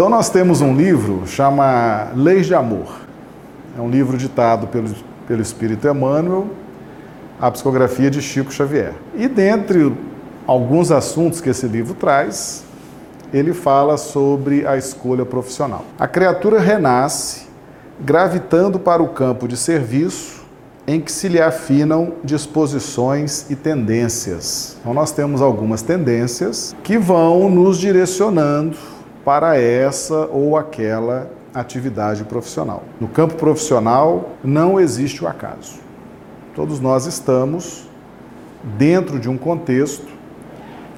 Então nós temos um livro chama Leis de Amor. É um livro ditado pelo, pelo Espírito Emmanuel, a psicografia de Chico Xavier. E dentre alguns assuntos que esse livro traz, ele fala sobre a escolha profissional. A criatura renasce gravitando para o campo de serviço em que se lhe afinam disposições e tendências. Então, nós temos algumas tendências que vão nos direcionando para essa ou aquela atividade profissional. No campo profissional, não existe o acaso. Todos nós estamos dentro de um contexto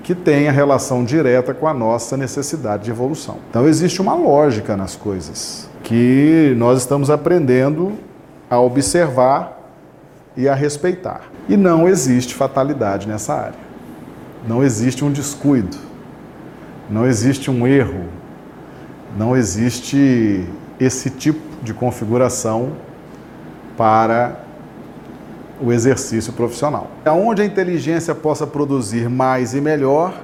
que tem a relação direta com a nossa necessidade de evolução. Então existe uma lógica nas coisas que nós estamos aprendendo a observar e a respeitar. E não existe fatalidade nessa área. Não existe um descuido. Não existe um erro. Não existe esse tipo de configuração para o exercício profissional. Onde a inteligência possa produzir mais e melhor,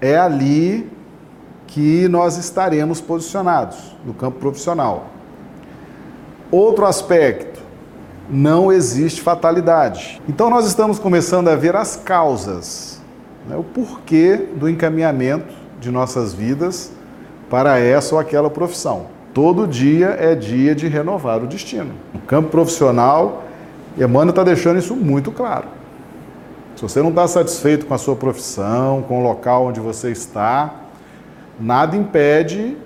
é ali que nós estaremos posicionados no campo profissional. Outro aspecto, não existe fatalidade. Então nós estamos começando a ver as causas, né, o porquê do encaminhamento de nossas vidas para essa ou aquela profissão. Todo dia é dia de renovar o destino. No campo profissional, Emmanuel está deixando isso muito claro. Se você não está satisfeito com a sua profissão, com o local onde você está, nada impede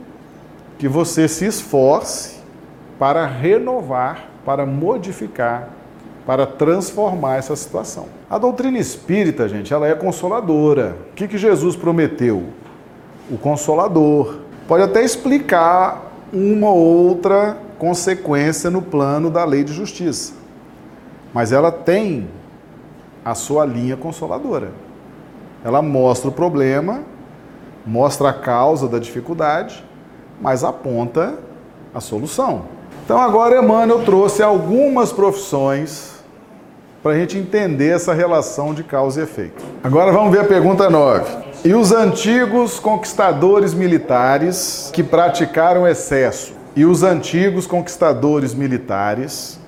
que você se esforce para renovar, para modificar, para transformar essa situação. A doutrina espírita, gente, ela é consoladora. O que, que Jesus prometeu? O consolador. Pode até explicar uma outra consequência no plano da lei de justiça mas ela tem a sua linha consoladora. Ela mostra o problema, mostra a causa da dificuldade, mas aponta a solução. Então agora Emmanuel trouxe algumas profissões para a gente entender essa relação de causa e efeito. Agora vamos ver a pergunta 9. E os antigos conquistadores militares que praticaram excesso? E os antigos conquistadores militares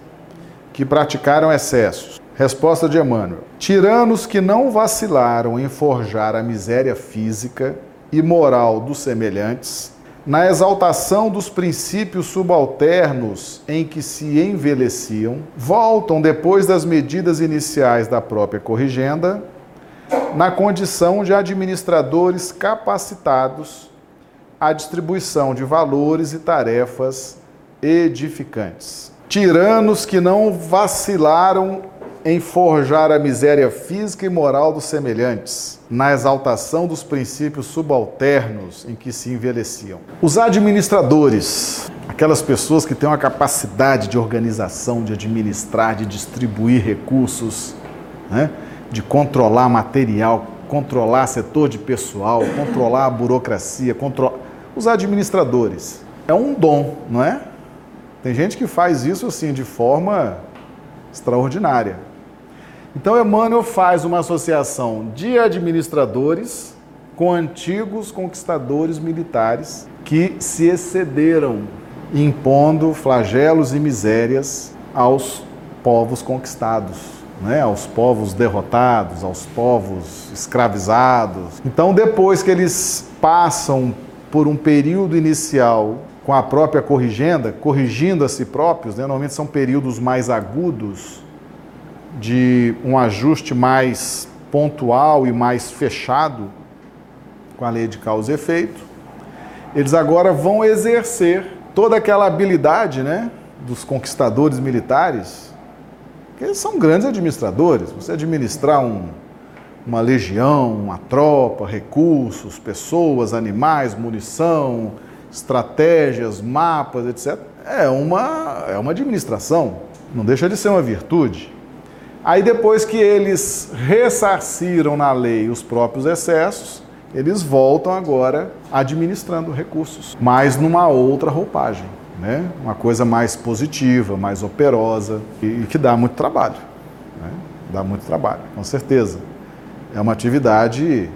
que praticaram excessos. Resposta de Emmanuel: Tiranos que não vacilaram em forjar a miséria física e moral dos semelhantes, na exaltação dos princípios subalternos em que se envelheciam, voltam depois das medidas iniciais da própria corrigenda, na condição de administradores capacitados à distribuição de valores e tarefas edificantes. Tiranos que não vacilaram em forjar a miséria física e moral dos semelhantes, na exaltação dos princípios subalternos em que se envelheciam. Os administradores, aquelas pessoas que têm uma capacidade de organização, de administrar, de distribuir recursos, né? de controlar material, controlar setor de pessoal, controlar a burocracia, controlar. Os administradores. É um dom, não é? Tem gente que faz isso assim de forma extraordinária. Então Emmanuel faz uma associação de administradores com antigos conquistadores militares que se excederam impondo flagelos e misérias aos povos conquistados, né? aos povos derrotados, aos povos escravizados. Então, depois que eles passam por um período inicial com a própria corrigenda, corrigindo a si próprios, né? normalmente são períodos mais agudos, de um ajuste mais pontual e mais fechado com a lei de causa e efeito. Eles agora vão exercer toda aquela habilidade né, dos conquistadores militares, que eles são grandes administradores. Você administrar um, uma legião, uma tropa, recursos, pessoas, animais, munição, estratégias, mapas, etc., é uma, é uma administração, não deixa de ser uma virtude. Aí depois que eles ressarciram na lei os próprios excessos, eles voltam agora administrando recursos, mas numa outra roupagem, né? Uma coisa mais positiva, mais operosa e, que dá muito trabalho, né? Dá muito trabalho, com certeza. É uma atividade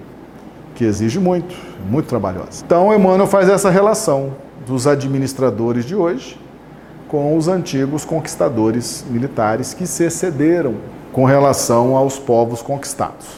que exige muito, muito trabalhosa. Então, Emmanuel faz essa relação dos administradores de hoje com os antigos conquistadores militares que se excederam com relação aos povos conquistados.